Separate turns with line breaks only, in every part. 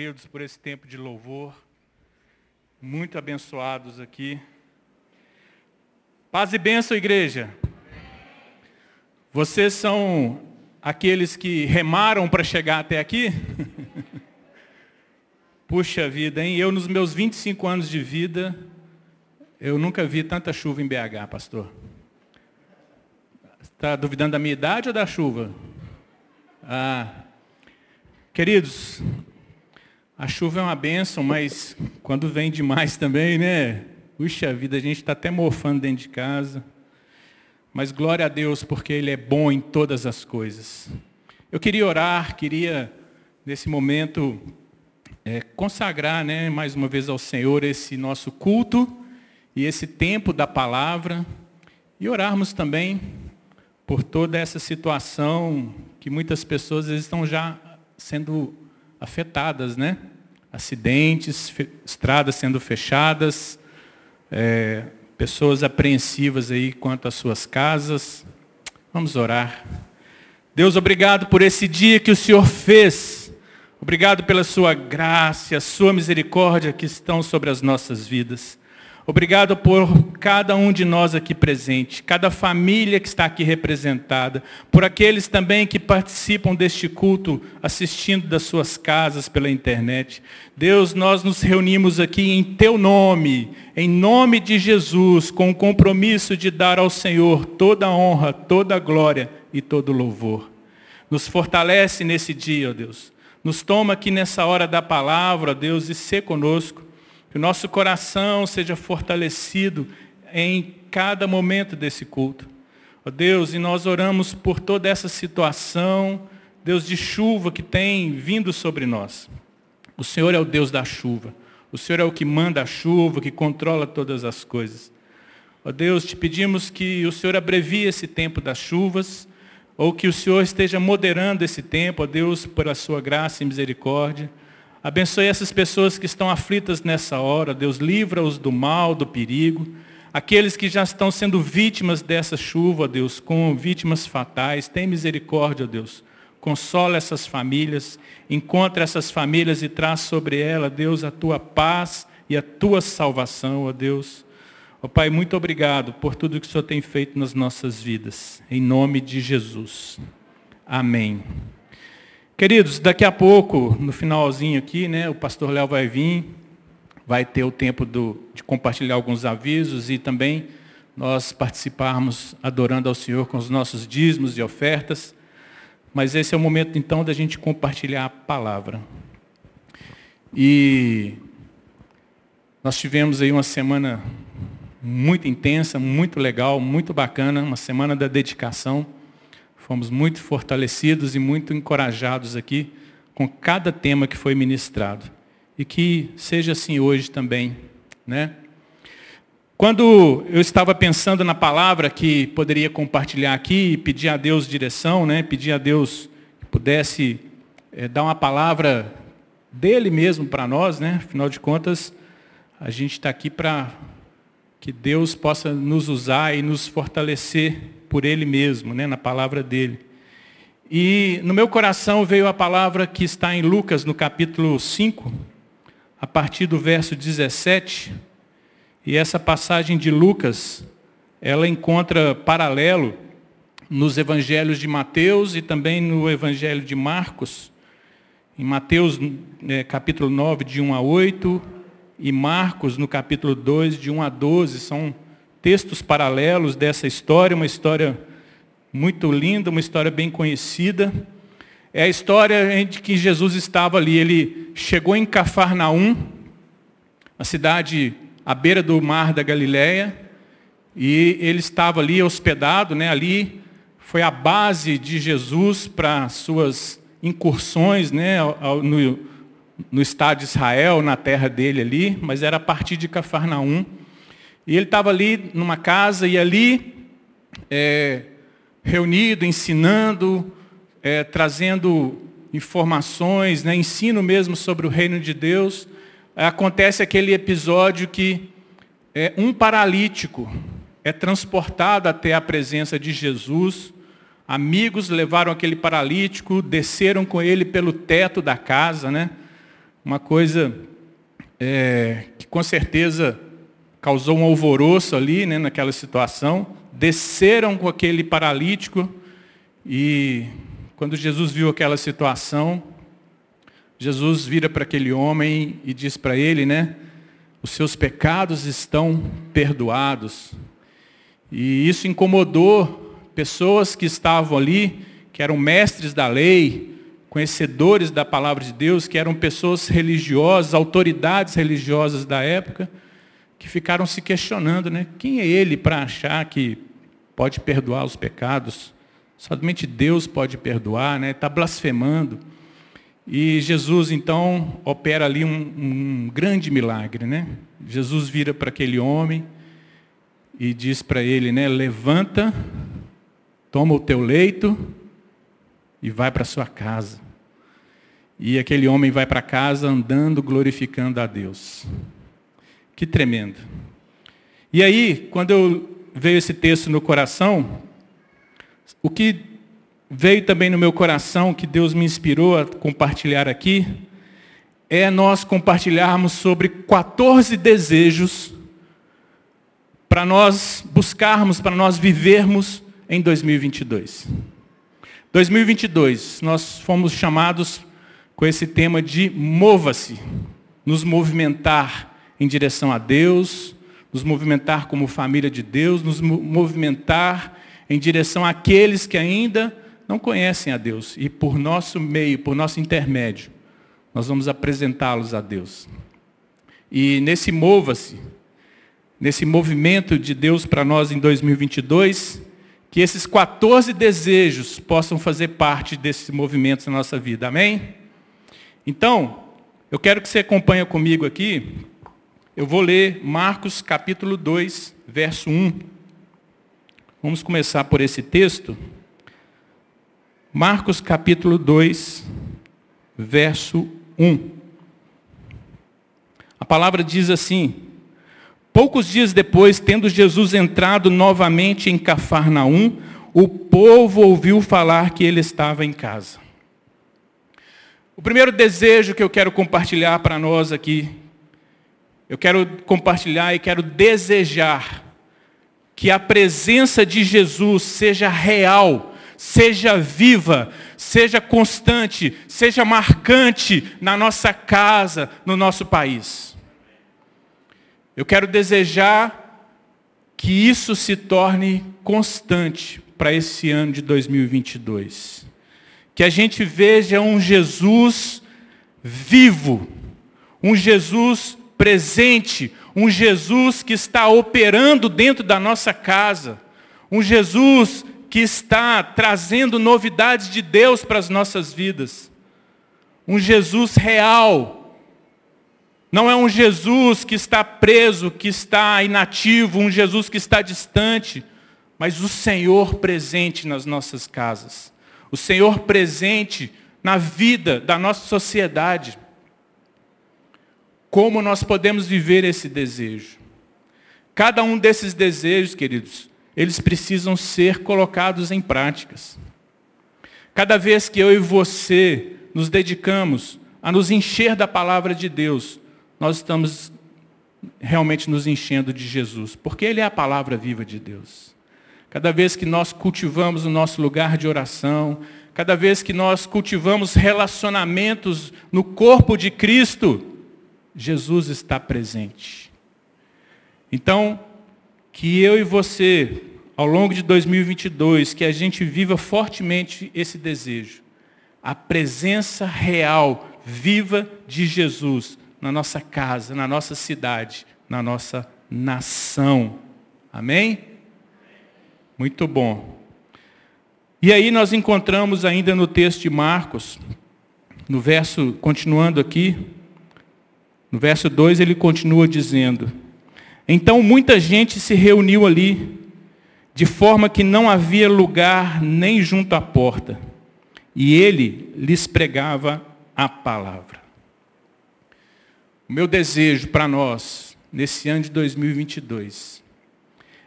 Deus por esse tempo de louvor. Muito abençoados aqui. Paz e bênção, igreja. Vocês são aqueles que remaram para chegar até aqui? Puxa vida, hein? Eu, nos meus 25 anos de vida, eu nunca vi tanta chuva em BH, pastor. Está duvidando da minha idade ou da chuva? Ah, queridos, a chuva é uma bênção, mas quando vem demais também, né? Puxa vida, a gente está até mofando dentro de casa. Mas glória a Deus, porque Ele é bom em todas as coisas. Eu queria orar, queria, nesse momento, é, consagrar né, mais uma vez ao Senhor esse nosso culto e esse tempo da palavra. E orarmos também por toda essa situação que muitas pessoas estão já sendo afetadas, né? Acidentes, estradas sendo fechadas, é, pessoas apreensivas aí quanto às suas casas. Vamos orar. Deus, obrigado por esse dia que o Senhor fez. Obrigado pela sua graça, a sua misericórdia que estão sobre as nossas vidas. Obrigado por cada um de nós aqui presente, cada família que está aqui representada, por aqueles também que participam deste culto assistindo das suas casas pela internet. Deus, nós nos reunimos aqui em teu nome, em nome de Jesus, com o compromisso de dar ao Senhor toda a honra, toda a glória e todo o louvor. Nos fortalece nesse dia, ó Deus. Nos toma aqui nessa hora da palavra, ó Deus, e ser conosco. Que o nosso coração seja fortalecido em cada momento desse culto. Ó Deus, e nós oramos por toda essa situação, Deus de chuva que tem vindo sobre nós. O Senhor é o Deus da chuva. O Senhor é o que manda a chuva, que controla todas as coisas. Ó Deus, te pedimos que o Senhor abrevie esse tempo das chuvas, ou que o Senhor esteja moderando esse tempo, ó Deus, por a sua graça e misericórdia. Abençoe essas pessoas que estão aflitas nessa hora. Deus, livra-os do mal, do perigo. Aqueles que já estão sendo vítimas dessa chuva, Deus, com vítimas fatais. Tem misericórdia, Deus. Consola essas famílias. Encontra essas famílias e traz sobre ela, Deus, a tua paz e a tua salvação, ó Deus. Ó Pai, muito obrigado por tudo que o Senhor tem feito nas nossas vidas. Em nome de Jesus. Amém. Queridos, daqui a pouco, no finalzinho aqui, né, o pastor Léo vai vir, vai ter o tempo do, de compartilhar alguns avisos e também nós participarmos adorando ao Senhor com os nossos dízimos e ofertas. Mas esse é o momento então da gente compartilhar a palavra. E nós tivemos aí uma semana muito intensa, muito legal, muito bacana, uma semana da dedicação. Fomos muito fortalecidos e muito encorajados aqui com cada tema que foi ministrado. E que seja assim hoje também, né? Quando eu estava pensando na palavra que poderia compartilhar aqui, pedir a Deus direção, né? pedir a Deus que pudesse é, dar uma palavra dele mesmo para nós, né? afinal de contas, a gente está aqui para que Deus possa nos usar e nos fortalecer por Ele mesmo, né, na palavra dele. E no meu coração veio a palavra que está em Lucas, no capítulo 5, a partir do verso 17. E essa passagem de Lucas, ela encontra paralelo nos evangelhos de Mateus e também no evangelho de Marcos. Em Mateus, é, capítulo 9, de 1 a 8, e Marcos, no capítulo 2, de 1 a 12, são textos paralelos dessa história, uma história muito linda, uma história bem conhecida. É a história de que Jesus estava ali, ele chegou em Cafarnaum, a cidade à beira do mar da Galileia, e ele estava ali hospedado, né, ali foi a base de Jesus para suas incursões né, no, no Estado de Israel, na terra dele ali, mas era a partir de Cafarnaum. E ele estava ali numa casa e ali, é, reunido, ensinando, é, trazendo informações, né, ensino mesmo sobre o reino de Deus. Acontece aquele episódio que é, um paralítico é transportado até a presença de Jesus. Amigos levaram aquele paralítico, desceram com ele pelo teto da casa, né? uma coisa é, que com certeza causou um alvoroço ali, né, naquela situação. Desceram com aquele paralítico e quando Jesus viu aquela situação, Jesus vira para aquele homem e diz para ele, né, os seus pecados estão perdoados. E isso incomodou pessoas que estavam ali, que eram mestres da lei, conhecedores da palavra de Deus, que eram pessoas religiosas, autoridades religiosas da época, que ficaram se questionando, né? Quem é ele para achar que pode perdoar os pecados? Somente Deus pode perdoar, né? Está blasfemando. E Jesus então opera ali um, um grande milagre, né? Jesus vira para aquele homem e diz para ele, né? Levanta, toma o teu leito e vai para sua casa. E aquele homem vai para casa andando, glorificando a Deus. Que tremendo. E aí, quando eu veio esse texto no coração, o que veio também no meu coração, que Deus me inspirou a compartilhar aqui, é nós compartilharmos sobre 14 desejos para nós buscarmos, para nós vivermos em 2022. 2022, nós fomos chamados com esse tema de mova-se, nos movimentar, em direção a Deus, nos movimentar como família de Deus, nos movimentar em direção àqueles que ainda não conhecem a Deus. E por nosso meio, por nosso intermédio, nós vamos apresentá-los a Deus. E nesse mova-se, nesse movimento de Deus para nós em 2022, que esses 14 desejos possam fazer parte desse movimento na nossa vida. Amém? Então, eu quero que você acompanhe comigo aqui eu vou ler Marcos capítulo 2, verso 1. Vamos começar por esse texto. Marcos capítulo 2, verso 1. A palavra diz assim: Poucos dias depois, tendo Jesus entrado novamente em Cafarnaum, o povo ouviu falar que ele estava em casa. O primeiro desejo que eu quero compartilhar para nós aqui eu quero compartilhar e quero desejar que a presença de Jesus seja real, seja viva, seja constante, seja marcante na nossa casa, no nosso país. Eu quero desejar que isso se torne constante para esse ano de 2022. Que a gente veja um Jesus vivo, um Jesus presente, um Jesus que está operando dentro da nossa casa, um Jesus que está trazendo novidades de Deus para as nossas vidas, um Jesus real. Não é um Jesus que está preso, que está inativo, um Jesus que está distante, mas o Senhor presente nas nossas casas, o Senhor presente na vida da nossa sociedade. Como nós podemos viver esse desejo? Cada um desses desejos, queridos, eles precisam ser colocados em práticas. Cada vez que eu e você nos dedicamos a nos encher da palavra de Deus, nós estamos realmente nos enchendo de Jesus, porque Ele é a palavra viva de Deus. Cada vez que nós cultivamos o nosso lugar de oração, cada vez que nós cultivamos relacionamentos no corpo de Cristo, Jesus está presente. Então, que eu e você, ao longo de 2022, que a gente viva fortemente esse desejo. A presença real, viva de Jesus na nossa casa, na nossa cidade, na nossa nação. Amém? Muito bom. E aí nós encontramos ainda no texto de Marcos, no verso, continuando aqui, no verso 2 ele continua dizendo: Então muita gente se reuniu ali, de forma que não havia lugar nem junto à porta, e ele lhes pregava a palavra. O meu desejo para nós, nesse ano de 2022,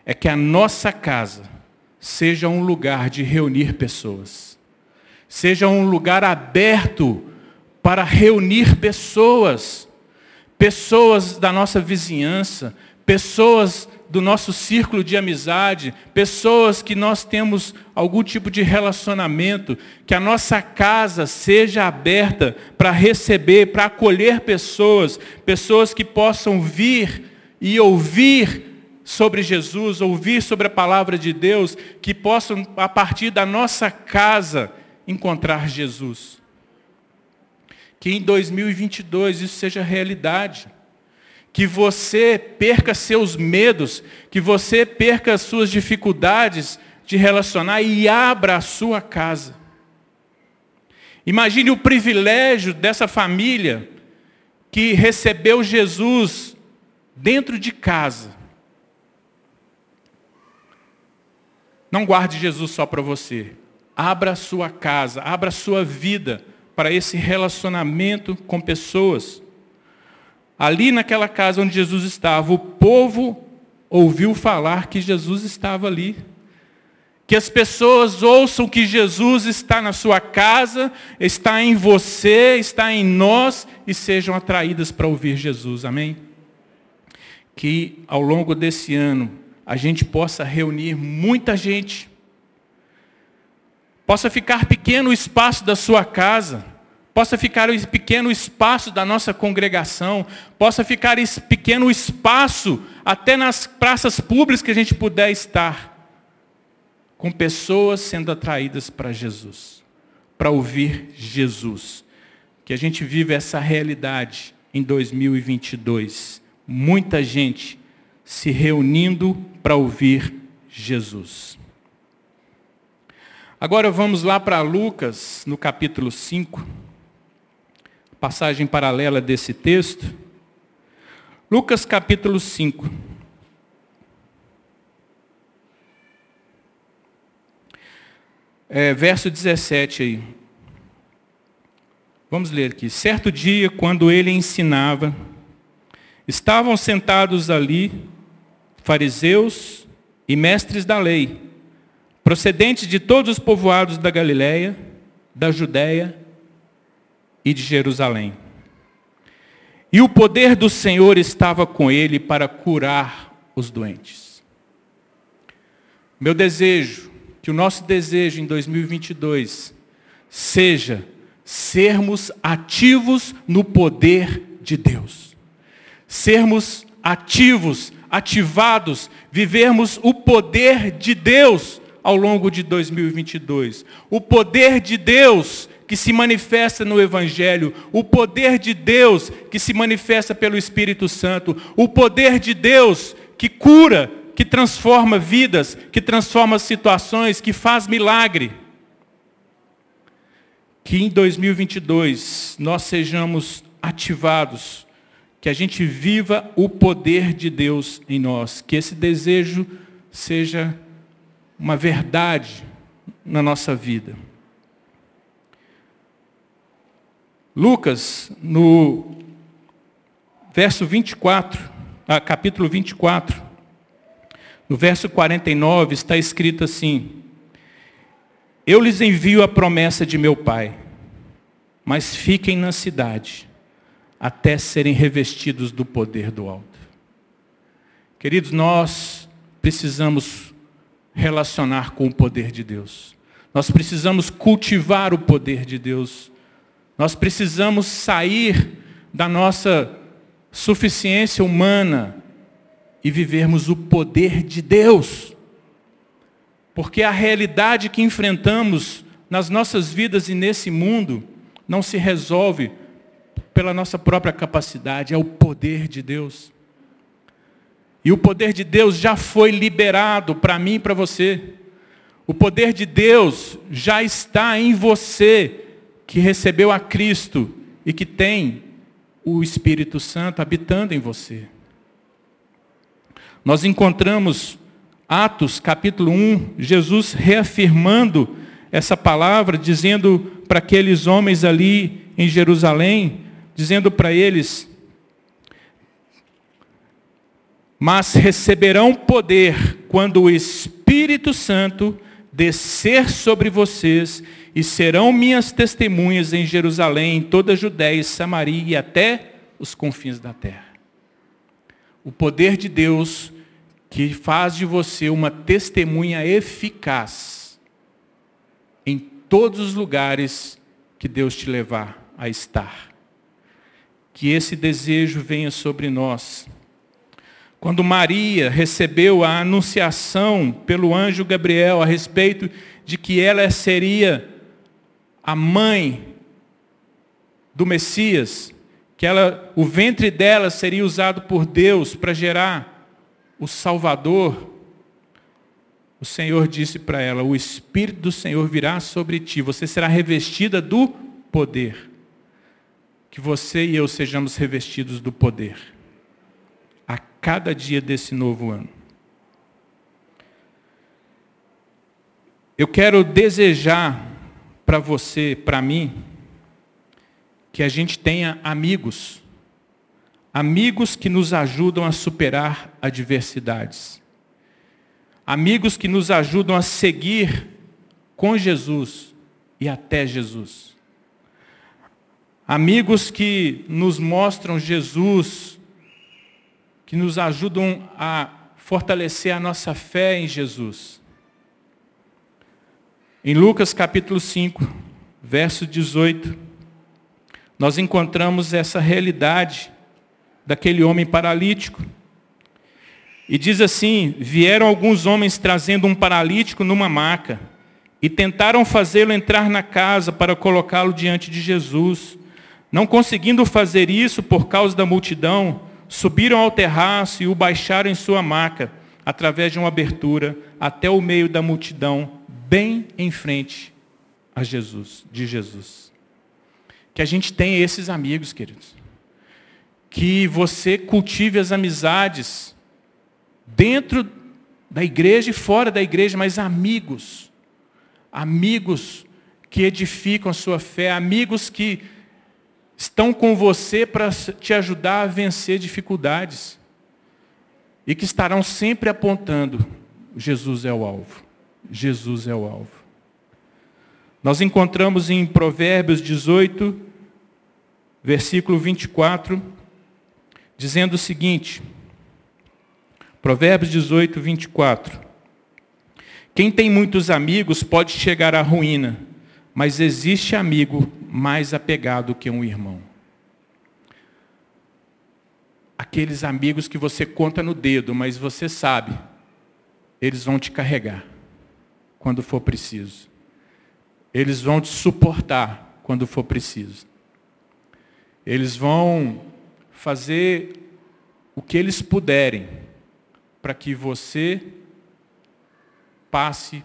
é que a nossa casa seja um lugar de reunir pessoas, seja um lugar aberto para reunir pessoas, pessoas da nossa vizinhança, pessoas do nosso círculo de amizade, pessoas que nós temos algum tipo de relacionamento, que a nossa casa seja aberta para receber, para acolher pessoas, pessoas que possam vir e ouvir sobre Jesus, ouvir sobre a palavra de Deus, que possam, a partir da nossa casa, encontrar Jesus. Que em 2022 isso seja realidade que você perca seus medos, que você perca suas dificuldades de relacionar e abra a sua casa. Imagine o privilégio dessa família que recebeu Jesus dentro de casa. Não guarde Jesus só para você. Abra a sua casa, abra a sua vida para esse relacionamento com pessoas. Ali naquela casa onde Jesus estava, o povo ouviu falar que Jesus estava ali. Que as pessoas ouçam que Jesus está na sua casa, está em você, está em nós e sejam atraídas para ouvir Jesus. Amém? Que ao longo desse ano a gente possa reunir muita gente. Possa ficar pequeno o espaço da sua casa possa ficar esse pequeno espaço da nossa congregação, possa ficar esse pequeno espaço até nas praças públicas que a gente puder estar, com pessoas sendo atraídas para Jesus, para ouvir Jesus. Que a gente vive essa realidade em 2022. Muita gente se reunindo para ouvir Jesus. Agora vamos lá para Lucas, no capítulo 5 passagem paralela desse texto. Lucas capítulo 5. É, verso 17 aí. Vamos ler aqui. Certo dia, quando ele ensinava, estavam sentados ali fariseus e mestres da lei, procedentes de todos os povoados da Galiléia, da Judéia e de Jerusalém. E o poder do Senhor estava com ele para curar os doentes. Meu desejo, que o nosso desejo em 2022 seja sermos ativos no poder de Deus. Sermos ativos, ativados, vivermos o poder de Deus ao longo de 2022. O poder de Deus que se manifesta no Evangelho, o poder de Deus que se manifesta pelo Espírito Santo, o poder de Deus que cura, que transforma vidas, que transforma situações, que faz milagre. Que em 2022 nós sejamos ativados, que a gente viva o poder de Deus em nós, que esse desejo seja uma verdade na nossa vida. Lucas, no verso 24, ah, capítulo 24, no verso 49, está escrito assim: Eu lhes envio a promessa de meu Pai, mas fiquem na cidade, até serem revestidos do poder do alto. Queridos, nós precisamos relacionar com o poder de Deus. Nós precisamos cultivar o poder de Deus. Nós precisamos sair da nossa suficiência humana e vivermos o poder de Deus. Porque a realidade que enfrentamos nas nossas vidas e nesse mundo não se resolve pela nossa própria capacidade, é o poder de Deus. E o poder de Deus já foi liberado para mim e para você. O poder de Deus já está em você que recebeu a Cristo e que tem o Espírito Santo habitando em você. Nós encontramos Atos capítulo 1, Jesus reafirmando essa palavra, dizendo para aqueles homens ali em Jerusalém, dizendo para eles: Mas receberão poder quando o Espírito Santo descer sobre vocês e serão minhas testemunhas em Jerusalém, em toda a Judéia e Samaria e até os confins da terra. O poder de Deus que faz de você uma testemunha eficaz em todos os lugares que Deus te levar a estar. Que esse desejo venha sobre nós. Quando Maria recebeu a anunciação pelo anjo Gabriel a respeito de que ela seria a mãe do Messias, que ela, o ventre dela seria usado por Deus para gerar o Salvador, o Senhor disse para ela: O Espírito do Senhor virá sobre ti, você será revestida do poder. Que você e eu sejamos revestidos do poder a cada dia desse novo ano. Eu quero desejar para você, para mim, que a gente tenha amigos Amigos que nos ajudam a superar adversidades. Amigos que nos ajudam a seguir com Jesus e até Jesus. Amigos que nos mostram Jesus, que nos ajudam a fortalecer a nossa fé em Jesus. Em Lucas capítulo 5, verso 18, nós encontramos essa realidade daquele homem paralítico. E diz assim: Vieram alguns homens trazendo um paralítico numa maca e tentaram fazê-lo entrar na casa para colocá-lo diante de Jesus. Não conseguindo fazer isso por causa da multidão, subiram ao terraço e o baixaram em sua maca, através de uma abertura, até o meio da multidão, bem em frente a Jesus, de Jesus. Que a gente tenha esses amigos, queridos que você cultive as amizades dentro da igreja e fora da igreja, mas amigos. Amigos que edificam a sua fé, amigos que estão com você para te ajudar a vencer dificuldades. E que estarão sempre apontando: Jesus é o alvo. Jesus é o alvo. Nós encontramos em Provérbios 18, versículo 24, dizendo o seguinte, Provérbios 18, 24. Quem tem muitos amigos pode chegar à ruína, mas existe amigo mais apegado que um irmão. Aqueles amigos que você conta no dedo, mas você sabe, eles vão te carregar quando for preciso. Eles vão te suportar quando for preciso. Eles vão fazer o que eles puderem para que você passe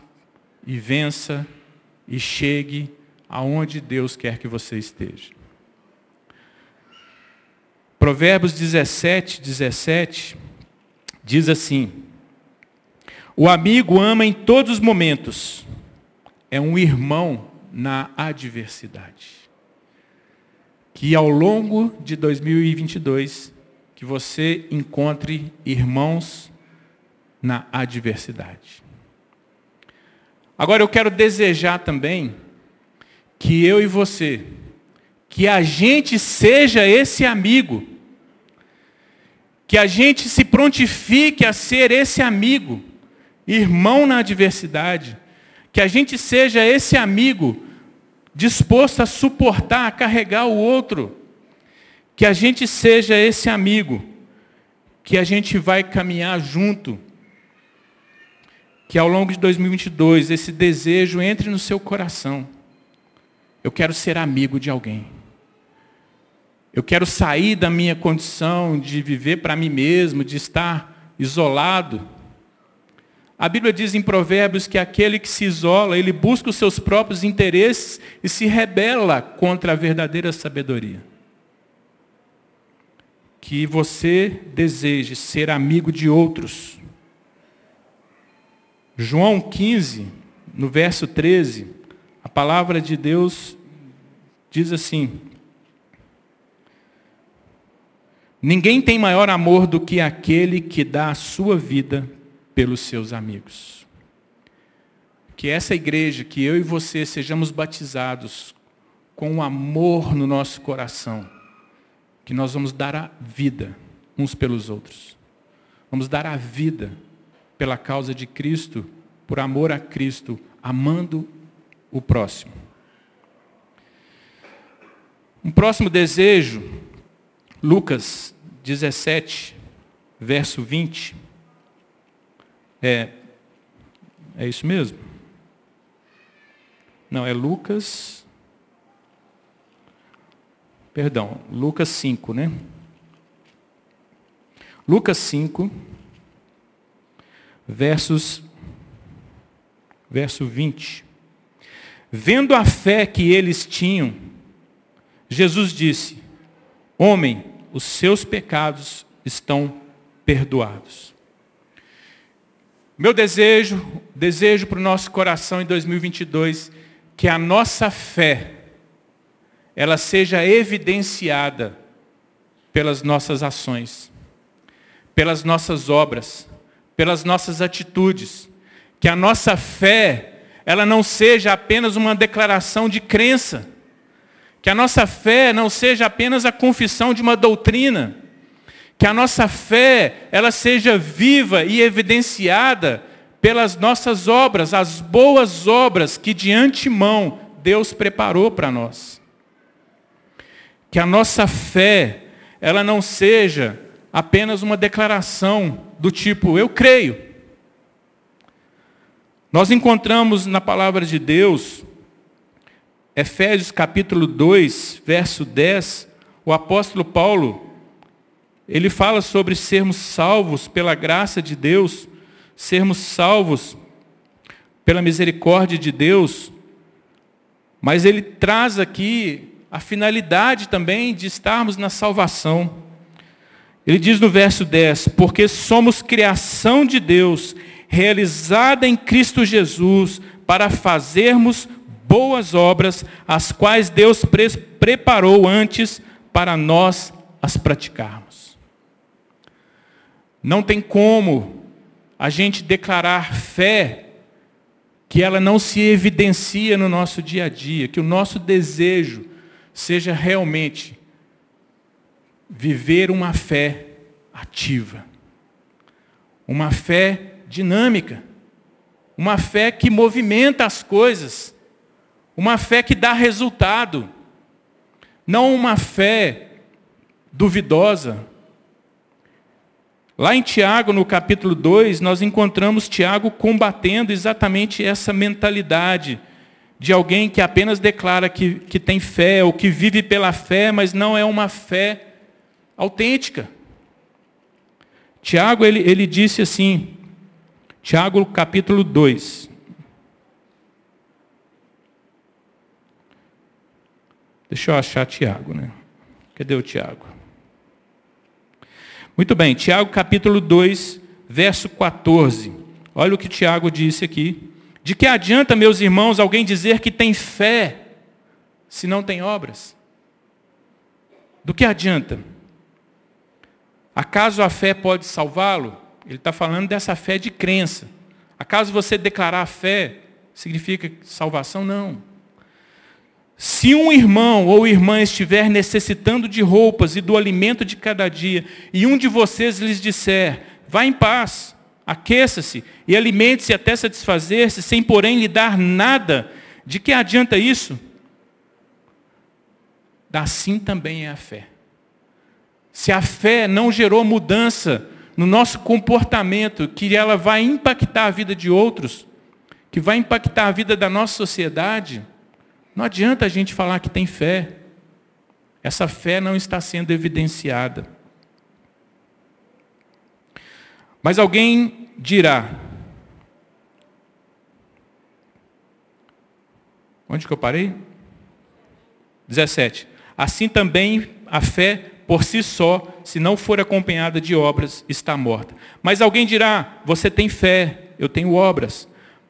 e vença e chegue aonde Deus quer que você esteja. Provérbios 17, 17 diz assim: O amigo ama em todos os momentos, é um irmão na adversidade que ao longo de 2022 que você encontre irmãos na adversidade. Agora eu quero desejar também que eu e você, que a gente seja esse amigo, que a gente se prontifique a ser esse amigo, irmão na adversidade, que a gente seja esse amigo disposto a suportar, a carregar o outro. Que a gente seja esse amigo, que a gente vai caminhar junto. Que ao longo de 2022 esse desejo entre no seu coração. Eu quero ser amigo de alguém. Eu quero sair da minha condição de viver para mim mesmo, de estar isolado a Bíblia diz em Provérbios que aquele que se isola, ele busca os seus próprios interesses e se rebela contra a verdadeira sabedoria. Que você deseje ser amigo de outros. João 15, no verso 13, a palavra de Deus diz assim: Ninguém tem maior amor do que aquele que dá a sua vida pelos seus amigos. que essa igreja, que eu e você sejamos batizados com um amor no nosso coração, que nós vamos dar a vida uns pelos outros. Vamos dar a vida pela causa de Cristo, por amor a Cristo, amando o próximo. Um próximo desejo, Lucas 17, verso 20. É, é isso mesmo? Não, é Lucas. Perdão, Lucas 5, né? Lucas 5, versos, verso 20. Vendo a fé que eles tinham, Jesus disse: Homem, os seus pecados estão perdoados. Meu desejo, desejo para o nosso coração em 2022, que a nossa fé, ela seja evidenciada pelas nossas ações, pelas nossas obras, pelas nossas atitudes. Que a nossa fé, ela não seja apenas uma declaração de crença, que a nossa fé não seja apenas a confissão de uma doutrina. Que a nossa fé, ela seja viva e evidenciada pelas nossas obras, as boas obras que de antemão Deus preparou para nós. Que a nossa fé, ela não seja apenas uma declaração do tipo, eu creio. Nós encontramos na palavra de Deus Efésios capítulo 2, verso 10, o apóstolo Paulo, ele fala sobre sermos salvos pela graça de Deus, sermos salvos pela misericórdia de Deus, mas ele traz aqui a finalidade também de estarmos na salvação. Ele diz no verso 10: Porque somos criação de Deus, realizada em Cristo Jesus, para fazermos boas obras, as quais Deus pre preparou antes para nós as praticarmos. Não tem como a gente declarar fé que ela não se evidencia no nosso dia a dia, que o nosso desejo seja realmente viver uma fé ativa, uma fé dinâmica, uma fé que movimenta as coisas, uma fé que dá resultado. Não uma fé duvidosa. Lá em Tiago, no capítulo 2, nós encontramos Tiago combatendo exatamente essa mentalidade de alguém que apenas declara que, que tem fé, ou que vive pela fé, mas não é uma fé autêntica. Tiago, ele, ele disse assim, Tiago capítulo 2, Deixa eu achar Tiago, né? Cadê o Tiago? Muito bem, Tiago capítulo 2, verso 14. Olha o que Tiago disse aqui. De que adianta, meus irmãos, alguém dizer que tem fé se não tem obras? Do que adianta? Acaso a fé pode salvá-lo? Ele está falando dessa fé de crença. Acaso você declarar fé significa salvação? Não. Se um irmão ou irmã estiver necessitando de roupas e do alimento de cada dia, e um de vocês lhes disser, vá em paz, aqueça-se e alimente-se até satisfazer-se, sem porém lhe dar nada, de que adianta isso? Assim também é a fé. Se a fé não gerou mudança no nosso comportamento, que ela vai impactar a vida de outros, que vai impactar a vida da nossa sociedade, não adianta a gente falar que tem fé. Essa fé não está sendo evidenciada. Mas alguém dirá: Onde que eu parei? 17. Assim também a fé por si só, se não for acompanhada de obras, está morta. Mas alguém dirá: Você tem fé, eu tenho obras.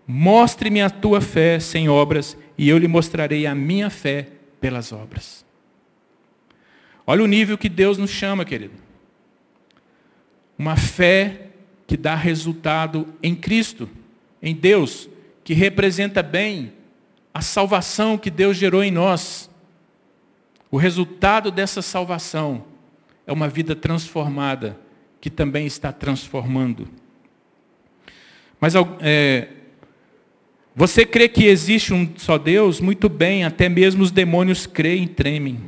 Mostre-me a tua fé sem obras, e eu lhe mostrarei a minha fé pelas obras. Olha o nível que Deus nos chama, querido. Uma fé que dá resultado em Cristo, em Deus, que representa bem a salvação que Deus gerou em nós. O resultado dessa salvação é uma vida transformada, que também está transformando. Mas é, você crê que existe um só Deus? Muito bem, até mesmo os demônios creem e tremem.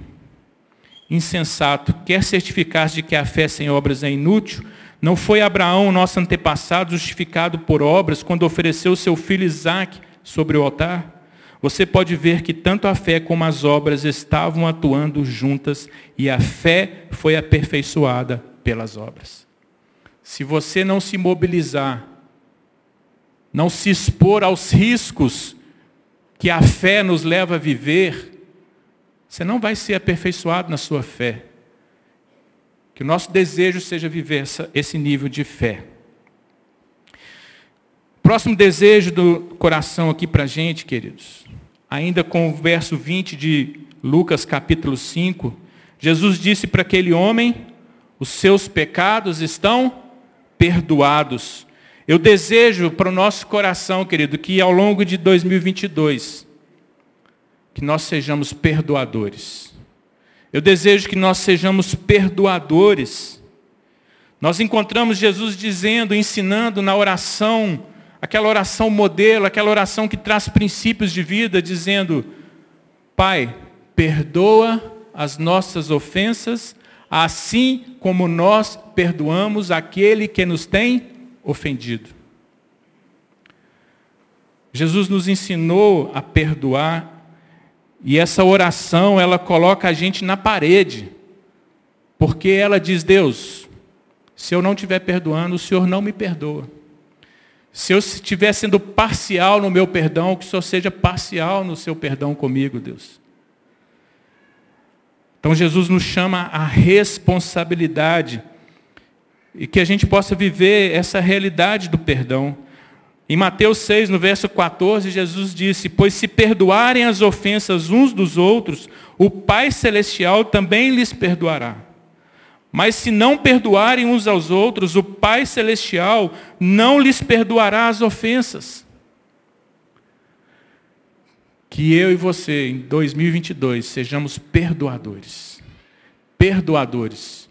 Insensato, quer certificar de que a fé sem obras é inútil? Não foi Abraão, nosso antepassado, justificado por obras quando ofereceu seu filho Isaque sobre o altar? Você pode ver que tanto a fé como as obras estavam atuando juntas e a fé foi aperfeiçoada pelas obras. Se você não se mobilizar, não se expor aos riscos que a fé nos leva a viver, você não vai ser aperfeiçoado na sua fé. Que o nosso desejo seja viver essa, esse nível de fé. Próximo desejo do coração aqui para a gente, queridos. Ainda com o verso 20 de Lucas capítulo 5. Jesus disse para aquele homem, os seus pecados estão perdoados. Eu desejo para o nosso coração, querido, que ao longo de 2022, que nós sejamos perdoadores. Eu desejo que nós sejamos perdoadores. Nós encontramos Jesus dizendo, ensinando na oração, aquela oração modelo, aquela oração que traz princípios de vida, dizendo: Pai, perdoa as nossas ofensas, assim como nós perdoamos aquele que nos tem ofendido. Jesus nos ensinou a perdoar e essa oração, ela coloca a gente na parede. Porque ela diz: Deus, se eu não estiver perdoando, o Senhor não me perdoa. Se eu estiver sendo parcial no meu perdão, que o Senhor seja parcial no seu perdão comigo, Deus. Então Jesus nos chama a responsabilidade e que a gente possa viver essa realidade do perdão. Em Mateus 6, no verso 14, Jesus disse: Pois se perdoarem as ofensas uns dos outros, o Pai Celestial também lhes perdoará. Mas se não perdoarem uns aos outros, o Pai Celestial não lhes perdoará as ofensas. Que eu e você, em 2022, sejamos perdoadores. Perdoadores.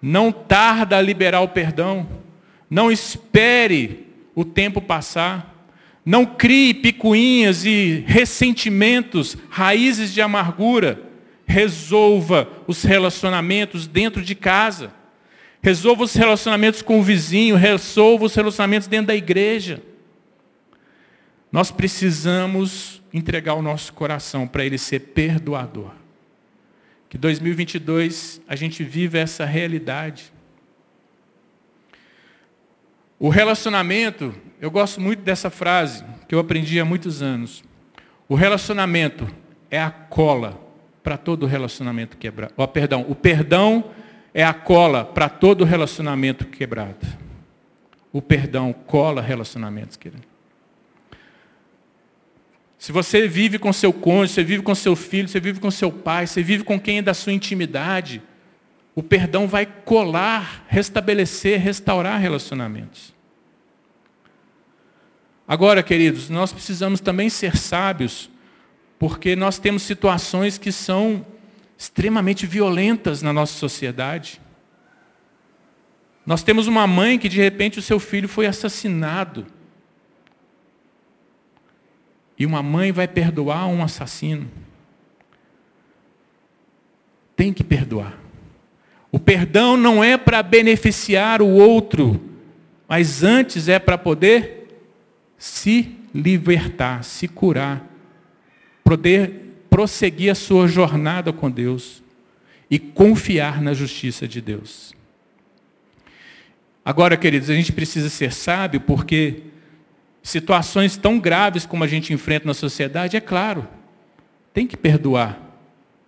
Não tarda a liberar o perdão. Não espere o tempo passar. Não crie picuinhas e ressentimentos, raízes de amargura. Resolva os relacionamentos dentro de casa. Resolva os relacionamentos com o vizinho. Resolva os relacionamentos dentro da igreja. Nós precisamos entregar o nosso coração para ele ser perdoador. Que 2022 a gente viva essa realidade. O relacionamento, eu gosto muito dessa frase, que eu aprendi há muitos anos. O relacionamento é a cola para todo relacionamento quebrado. Oh, perdão, o perdão é a cola para todo relacionamento quebrado. O perdão cola relacionamentos, querido. Se você vive com seu cônjuge, você vive com seu filho, você vive com seu pai, você vive com quem é da sua intimidade, o perdão vai colar, restabelecer, restaurar relacionamentos. Agora, queridos, nós precisamos também ser sábios, porque nós temos situações que são extremamente violentas na nossa sociedade. Nós temos uma mãe que de repente o seu filho foi assassinado. E uma mãe vai perdoar um assassino. Tem que perdoar. O perdão não é para beneficiar o outro, mas antes é para poder se libertar, se curar, poder prosseguir a sua jornada com Deus e confiar na justiça de Deus. Agora, queridos, a gente precisa ser sábio porque situações tão graves como a gente enfrenta na sociedade, é claro, tem que perdoar.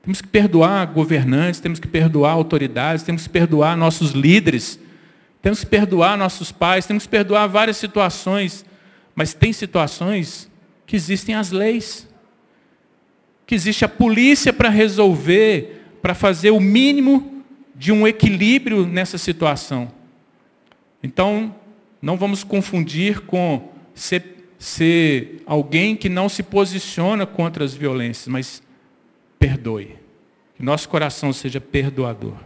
Temos que perdoar governantes, temos que perdoar autoridades, temos que perdoar nossos líderes, temos que perdoar nossos pais, temos que perdoar várias situações. Mas tem situações que existem as leis, que existe a polícia para resolver, para fazer o mínimo de um equilíbrio nessa situação. Então, não vamos confundir com ser, ser alguém que não se posiciona contra as violências, mas perdoe. Que nosso coração seja perdoador.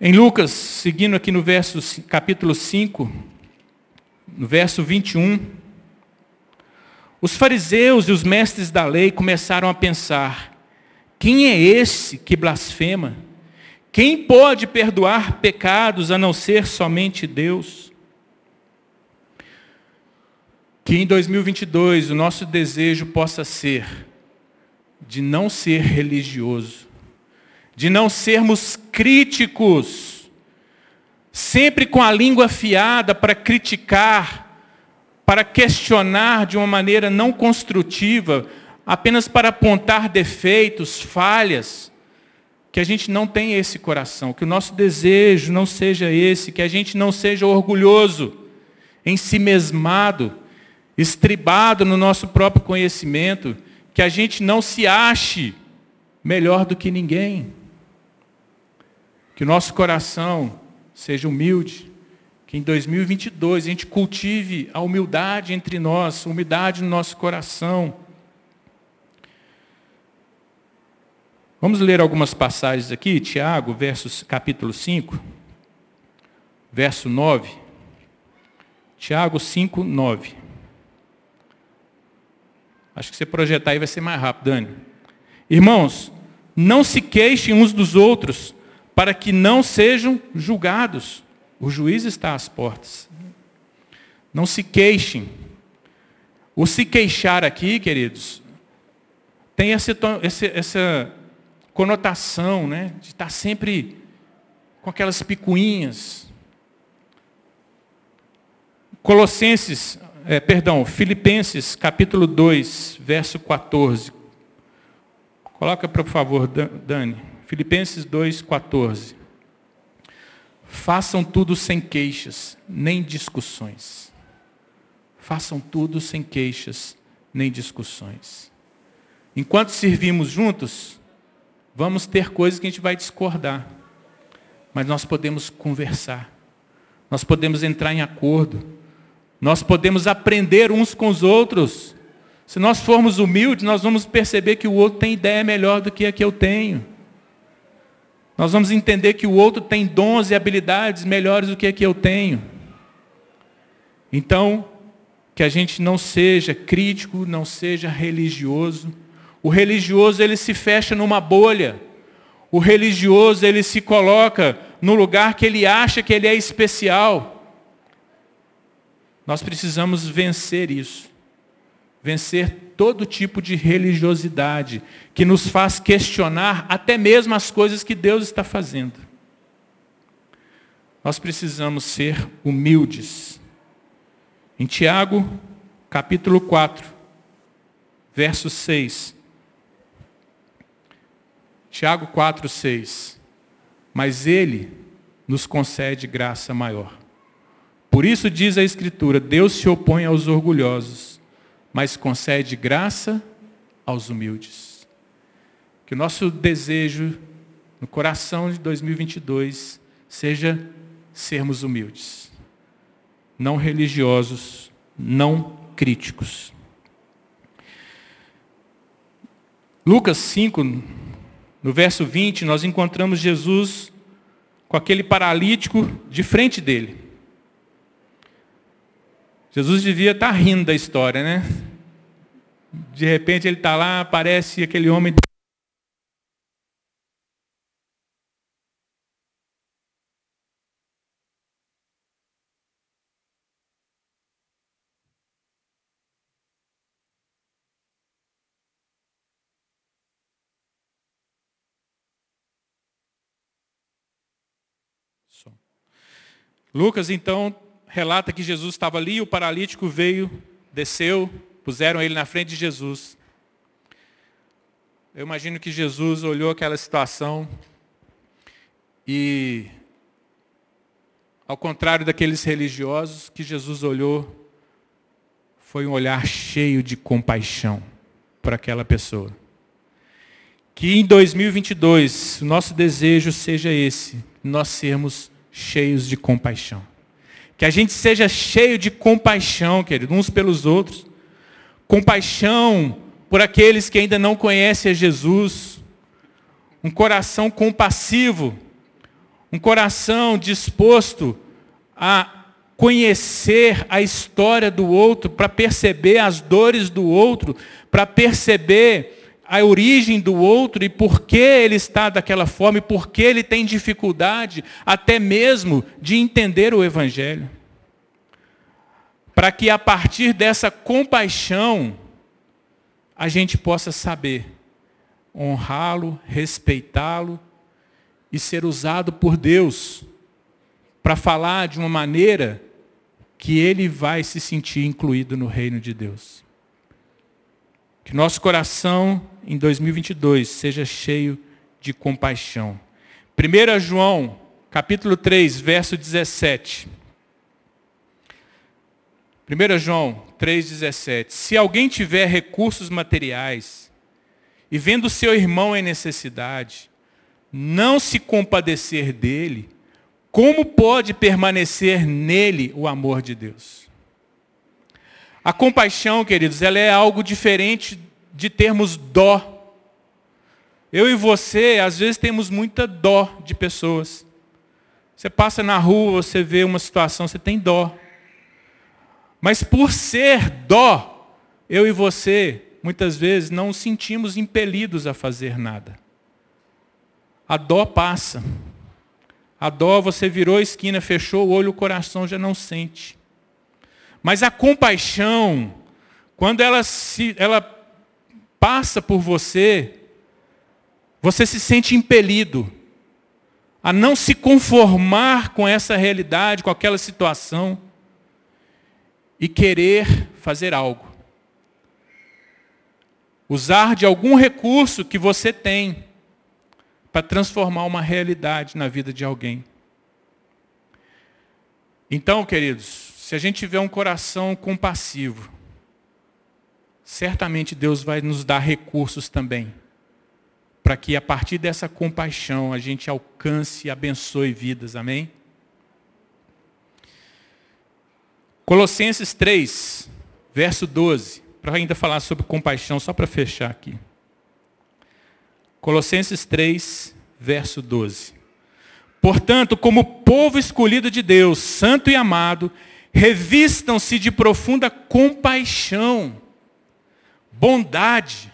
Em Lucas, seguindo aqui no verso, capítulo 5, no verso 21, os fariseus e os mestres da lei começaram a pensar: quem é esse que blasfema? Quem pode perdoar pecados a não ser somente Deus? Que em 2022 o nosso desejo possa ser de não ser religioso, de não sermos críticos, sempre com a língua afiada para criticar, para questionar de uma maneira não construtiva, apenas para apontar defeitos, falhas, que a gente não tenha esse coração, que o nosso desejo não seja esse, que a gente não seja orgulhoso, em si mesmado, estribado no nosso próprio conhecimento, que a gente não se ache melhor do que ninguém. Que o nosso coração seja humilde, que em 2022 a gente cultive a humildade entre nós, humildade no nosso coração Vamos ler algumas passagens aqui, Tiago, versos, capítulo 5, verso 9. Tiago 5, 9. Acho que você projetar aí vai ser mais rápido, Dani. Irmãos, não se queixem uns dos outros, para que não sejam julgados. O juiz está às portas. Não se queixem. O se queixar aqui, queridos, tem essa, essa conotação, né, de estar sempre com aquelas picuinhas. Colossenses, é, perdão, Filipenses, capítulo 2, verso 14. Coloca, por favor, Dani. Filipenses 2, 14. Façam tudo sem queixas, nem discussões. Façam tudo sem queixas, nem discussões. Enquanto servimos juntos, Vamos ter coisas que a gente vai discordar. Mas nós podemos conversar. Nós podemos entrar em acordo. Nós podemos aprender uns com os outros. Se nós formos humildes, nós vamos perceber que o outro tem ideia melhor do que a que eu tenho. Nós vamos entender que o outro tem dons e habilidades melhores do que a que eu tenho. Então, que a gente não seja crítico, não seja religioso, o religioso ele se fecha numa bolha. O religioso ele se coloca no lugar que ele acha que ele é especial. Nós precisamos vencer isso. Vencer todo tipo de religiosidade que nos faz questionar até mesmo as coisas que Deus está fazendo. Nós precisamos ser humildes. Em Tiago, capítulo 4, verso 6, Tiago 4, 6. Mas Ele nos concede graça maior. Por isso diz a Escritura: Deus se opõe aos orgulhosos, mas concede graça aos humildes. Que o nosso desejo no coração de 2022 seja sermos humildes, não religiosos, não críticos. Lucas 5, no verso 20, nós encontramos Jesus com aquele paralítico de frente dele. Jesus devia estar rindo da história, né? De repente ele está lá, aparece aquele homem Lucas então relata que Jesus estava ali, o paralítico veio, desceu, puseram ele na frente de Jesus. Eu imagino que Jesus olhou aquela situação e, ao contrário daqueles religiosos, que Jesus olhou, foi um olhar cheio de compaixão para aquela pessoa. Que em 2022 o nosso desejo seja esse, nós sermos cheios de compaixão. Que a gente seja cheio de compaixão, querido, uns pelos outros. Compaixão por aqueles que ainda não conhecem a Jesus. Um coração compassivo. Um coração disposto a conhecer a história do outro, para perceber as dores do outro, para perceber a origem do outro e por que ele está daquela forma e por que ele tem dificuldade até mesmo de entender o Evangelho. Para que a partir dessa compaixão a gente possa saber honrá-lo, respeitá-lo e ser usado por Deus para falar de uma maneira que ele vai se sentir incluído no reino de Deus. Que nosso coração em 2022 seja cheio de compaixão. 1 João, capítulo 3, verso 17. 1 João 3,17. Se alguém tiver recursos materiais e vendo seu irmão em necessidade, não se compadecer dele, como pode permanecer nele o amor de Deus? A compaixão, queridos, ela é algo diferente de termos dó. Eu e você, às vezes, temos muita dó de pessoas. Você passa na rua, você vê uma situação, você tem dó. Mas por ser dó, eu e você, muitas vezes, não sentimos impelidos a fazer nada. A dó passa. A dó, você virou a esquina, fechou o olho, o coração já não sente. Mas a compaixão, quando ela, se, ela passa por você, você se sente impelido a não se conformar com essa realidade, com aquela situação, e querer fazer algo. Usar de algum recurso que você tem para transformar uma realidade na vida de alguém. Então, queridos, se a gente tiver um coração compassivo, certamente Deus vai nos dar recursos também, para que a partir dessa compaixão a gente alcance e abençoe vidas, amém? Colossenses 3, verso 12, para ainda falar sobre compaixão, só para fechar aqui. Colossenses 3, verso 12. Portanto, como povo escolhido de Deus, santo e amado, revistam-se de profunda compaixão, bondade,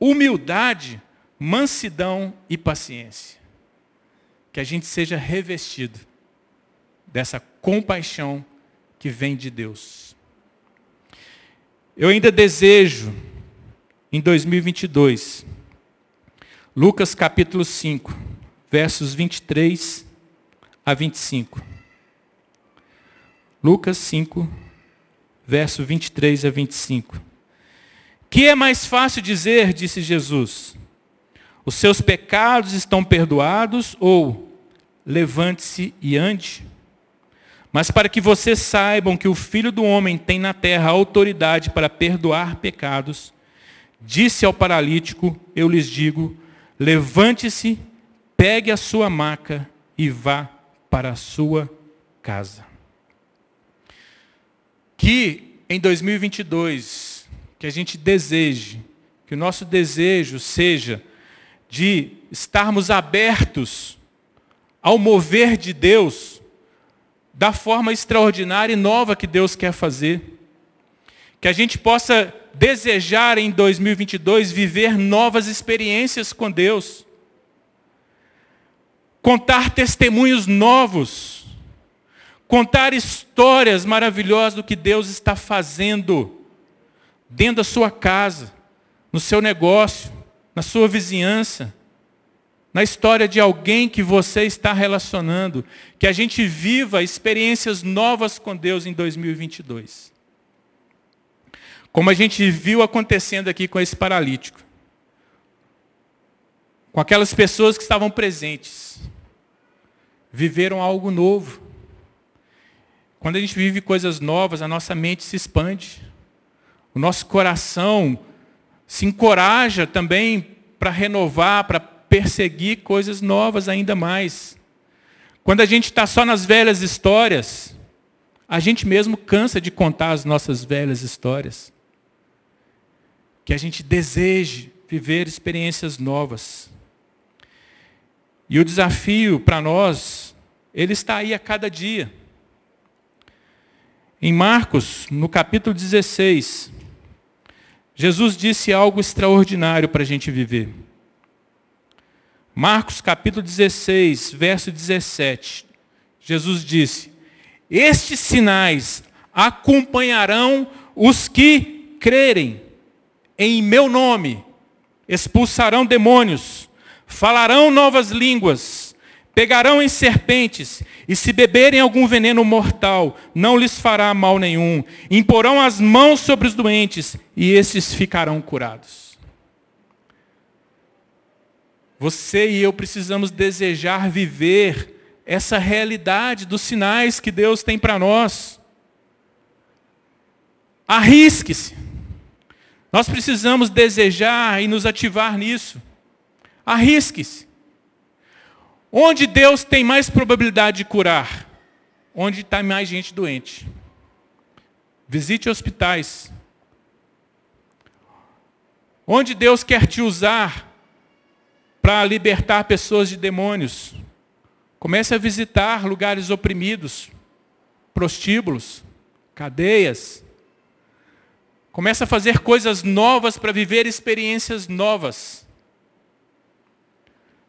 humildade, mansidão e paciência. Que a gente seja revestido dessa compaixão que vem de Deus. Eu ainda desejo, em 2022, Lucas capítulo 5, versos 23 a 25. Lucas 5, verso 23 a 25. Que é mais fácil dizer, disse Jesus, os seus pecados estão perdoados ou levante-se e ande? Mas para que vocês saibam que o Filho do Homem tem na terra autoridade para perdoar pecados, disse ao paralítico, eu lhes digo, Levante-se, pegue a sua maca e vá para a sua casa. Que em 2022, que a gente deseje, que o nosso desejo seja de estarmos abertos ao mover de Deus da forma extraordinária e nova que Deus quer fazer. Que a gente possa desejar em 2022 viver novas experiências com Deus, contar testemunhos novos, contar histórias maravilhosas do que Deus está fazendo dentro da sua casa, no seu negócio, na sua vizinhança, na história de alguém que você está relacionando, que a gente viva experiências novas com Deus em 2022. Como a gente viu acontecendo aqui com esse paralítico. Com aquelas pessoas que estavam presentes. Viveram algo novo. Quando a gente vive coisas novas, a nossa mente se expande. O nosso coração se encoraja também para renovar, para perseguir coisas novas ainda mais. Quando a gente está só nas velhas histórias, A gente mesmo cansa de contar as nossas velhas histórias. Que a gente deseje viver experiências novas. E o desafio para nós, ele está aí a cada dia. Em Marcos, no capítulo 16, Jesus disse algo extraordinário para a gente viver. Marcos capítulo 16, verso 17. Jesus disse: Estes sinais acompanharão os que crerem em meu nome, expulsarão demônios, falarão novas línguas, pegarão em serpentes, e se beberem algum veneno mortal, não lhes fará mal nenhum. Imporão as mãos sobre os doentes, e estes ficarão curados. Você e eu precisamos desejar viver essa realidade dos sinais que Deus tem para nós. Arrisque-se. Nós precisamos desejar e nos ativar nisso. Arrisque-se. Onde Deus tem mais probabilidade de curar? Onde está mais gente doente. Visite hospitais. Onde Deus quer te usar para libertar pessoas de demônios. Comece a visitar lugares oprimidos, prostíbulos, cadeias. Comece a fazer coisas novas para viver experiências novas.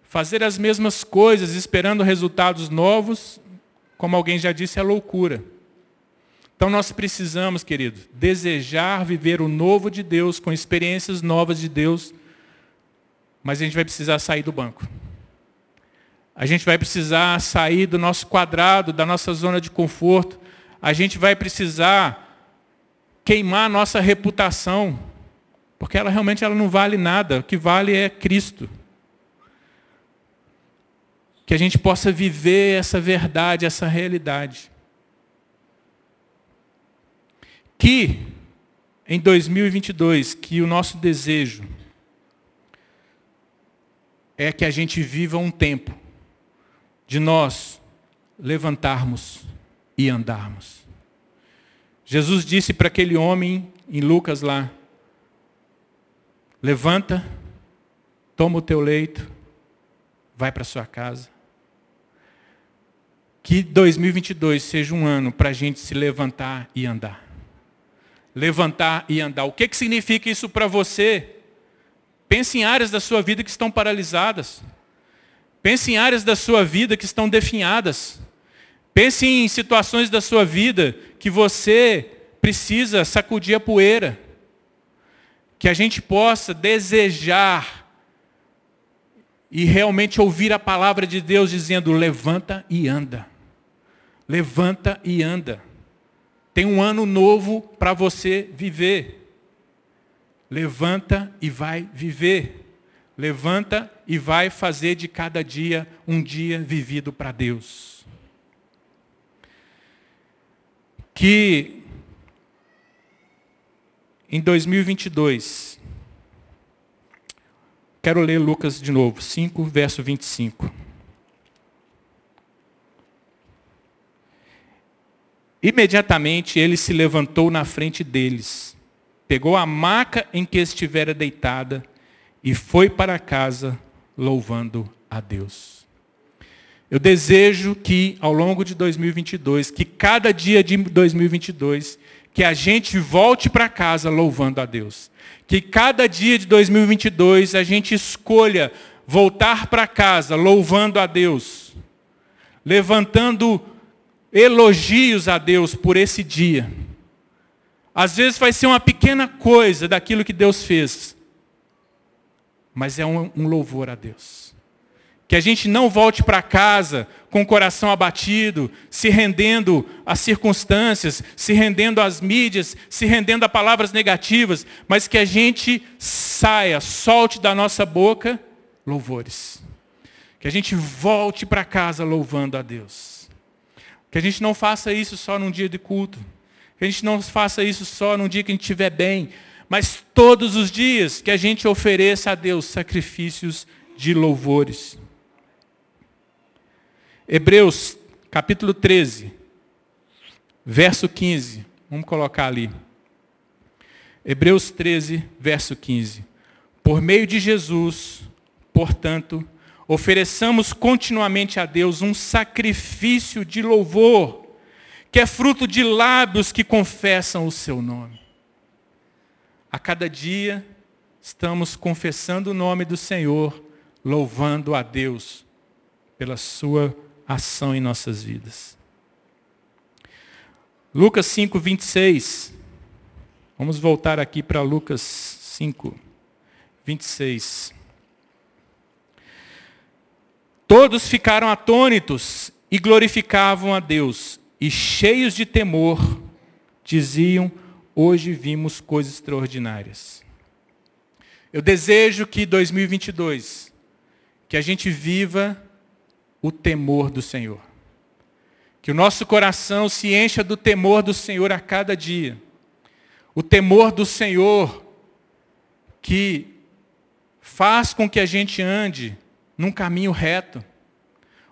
Fazer as mesmas coisas esperando resultados novos, como alguém já disse, é loucura. Então nós precisamos, querido, desejar viver o novo de Deus, com experiências novas de Deus, mas a gente vai precisar sair do banco. A gente vai precisar sair do nosso quadrado, da nossa zona de conforto. A gente vai precisar queimar a nossa reputação, porque ela realmente ela não vale nada. O que vale é Cristo. Que a gente possa viver essa verdade, essa realidade. Que em 2022, que o nosso desejo é que a gente viva um tempo de nós levantarmos e andarmos. Jesus disse para aquele homem em Lucas lá: levanta, toma o teu leito, vai para sua casa. Que 2022 seja um ano para a gente se levantar e andar. Levantar e andar. O que, que significa isso para você? Pense em áreas da sua vida que estão paralisadas. Pense em áreas da sua vida que estão definhadas. Pense em situações da sua vida que você precisa sacudir a poeira. Que a gente possa desejar e realmente ouvir a palavra de Deus dizendo: levanta e anda. Levanta e anda. Tem um ano novo para você viver. Levanta e vai viver. Levanta e vai fazer de cada dia um dia vivido para Deus. Que em 2022, quero ler Lucas de novo, 5, verso 25. Imediatamente ele se levantou na frente deles pegou a maca em que estivera deitada e foi para casa louvando a Deus. Eu desejo que ao longo de 2022, que cada dia de 2022, que a gente volte para casa louvando a Deus. Que cada dia de 2022 a gente escolha voltar para casa louvando a Deus. Levantando elogios a Deus por esse dia às vezes vai ser uma pequena coisa daquilo que Deus fez, mas é um, louvor a Deus. Que a gente não volte para casa com o coração abatido, se rendendo às circunstâncias, se rendendo às mídias, se rendendo a palavras negativas, mas que a gente saia, solte da nossa boca louvores. Que a gente volte para casa louvando a Deus. Que a gente não faça isso só num dia de culto que a gente não faça isso só num dia que a gente estiver bem, mas todos os dias que a gente ofereça a Deus sacrifícios de louvores. Hebreus, capítulo 13, verso 15. Vamos colocar ali. Hebreus 13, verso 15. Por meio de Jesus, portanto, ofereçamos continuamente a Deus um sacrifício de louvor, que é fruto de lábios que confessam o seu nome. A cada dia estamos confessando o nome do Senhor, louvando a Deus pela sua ação em nossas vidas. Lucas 5, 26. Vamos voltar aqui para Lucas 5, 26. Todos ficaram atônitos e glorificavam a Deus, e cheios de temor, diziam: Hoje vimos coisas extraordinárias. Eu desejo que 2022, que a gente viva o temor do Senhor. Que o nosso coração se encha do temor do Senhor a cada dia. O temor do Senhor que faz com que a gente ande num caminho reto.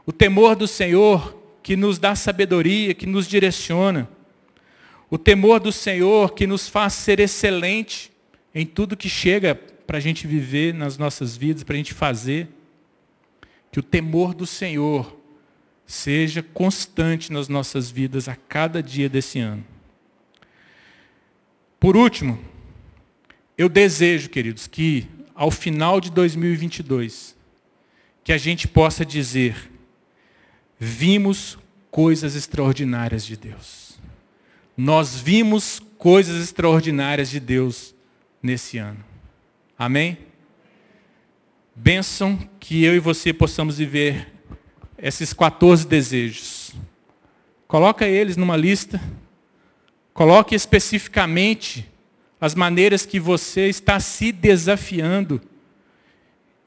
O temor do Senhor que nos dá sabedoria, que nos direciona. O temor do Senhor que nos faz ser excelente em tudo que chega para a gente viver nas nossas vidas, para a gente fazer. Que o temor do Senhor seja constante nas nossas vidas a cada dia desse ano. Por último, eu desejo, queridos, que ao final de 2022, que a gente possa dizer: vimos coisas extraordinárias de Deus. Nós vimos coisas extraordinárias de Deus nesse ano. Amém? Bênção que eu e você possamos viver esses 14 desejos. Coloca eles numa lista. Coloque especificamente as maneiras que você está se desafiando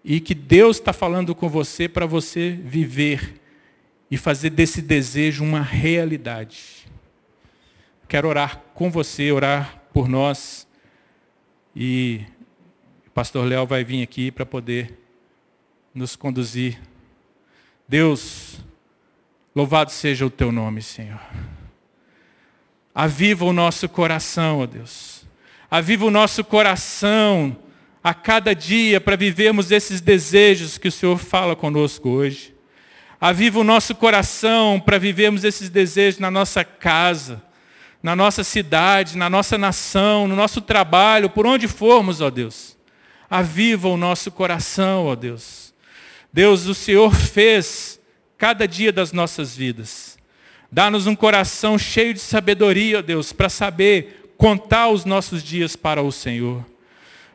e que Deus está falando com você para você viver e fazer desse desejo uma realidade. Quero orar com você, orar por nós. E pastor Léo vai vir aqui para poder nos conduzir. Deus, louvado seja o teu nome, Senhor. Aviva o nosso coração, ó Deus. Aviva o nosso coração a cada dia para vivermos esses desejos que o Senhor fala conosco hoje. Aviva o nosso coração para vivermos esses desejos na nossa casa, na nossa cidade, na nossa nação, no nosso trabalho, por onde formos, ó Deus. Aviva o nosso coração, ó Deus. Deus, o Senhor fez cada dia das nossas vidas. Dá-nos um coração cheio de sabedoria, ó Deus, para saber contar os nossos dias para o Senhor.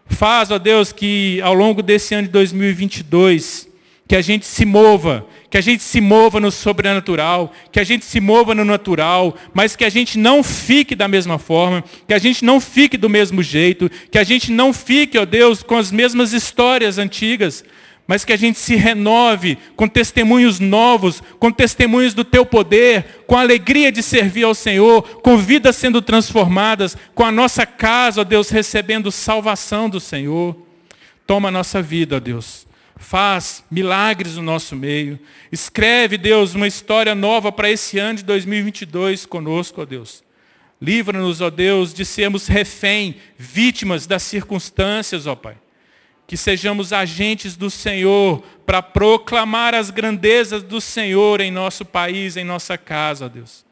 Faz, ó Deus, que ao longo desse ano de 2022, que a gente se mova, que a gente se mova no sobrenatural, que a gente se mova no natural, mas que a gente não fique da mesma forma, que a gente não fique do mesmo jeito, que a gente não fique, ó Deus, com as mesmas histórias antigas, mas que a gente se renove com testemunhos novos, com testemunhos do teu poder, com a alegria de servir ao Senhor, com vidas sendo transformadas, com a nossa casa, ó Deus, recebendo salvação do Senhor. Toma a nossa vida, ó Deus. Faz milagres no nosso meio. Escreve, Deus, uma história nova para esse ano de 2022 conosco, ó Deus. Livra-nos, ó Deus, de sermos refém, vítimas das circunstâncias, ó Pai que sejamos agentes do Senhor para proclamar as grandezas do Senhor em nosso país, em nossa casa, Deus.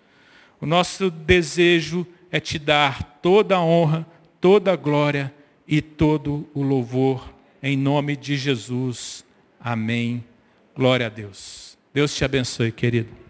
O nosso desejo é te dar toda a honra, toda a glória e todo o louvor, em nome de Jesus. Amém. Glória a Deus. Deus te abençoe, querido.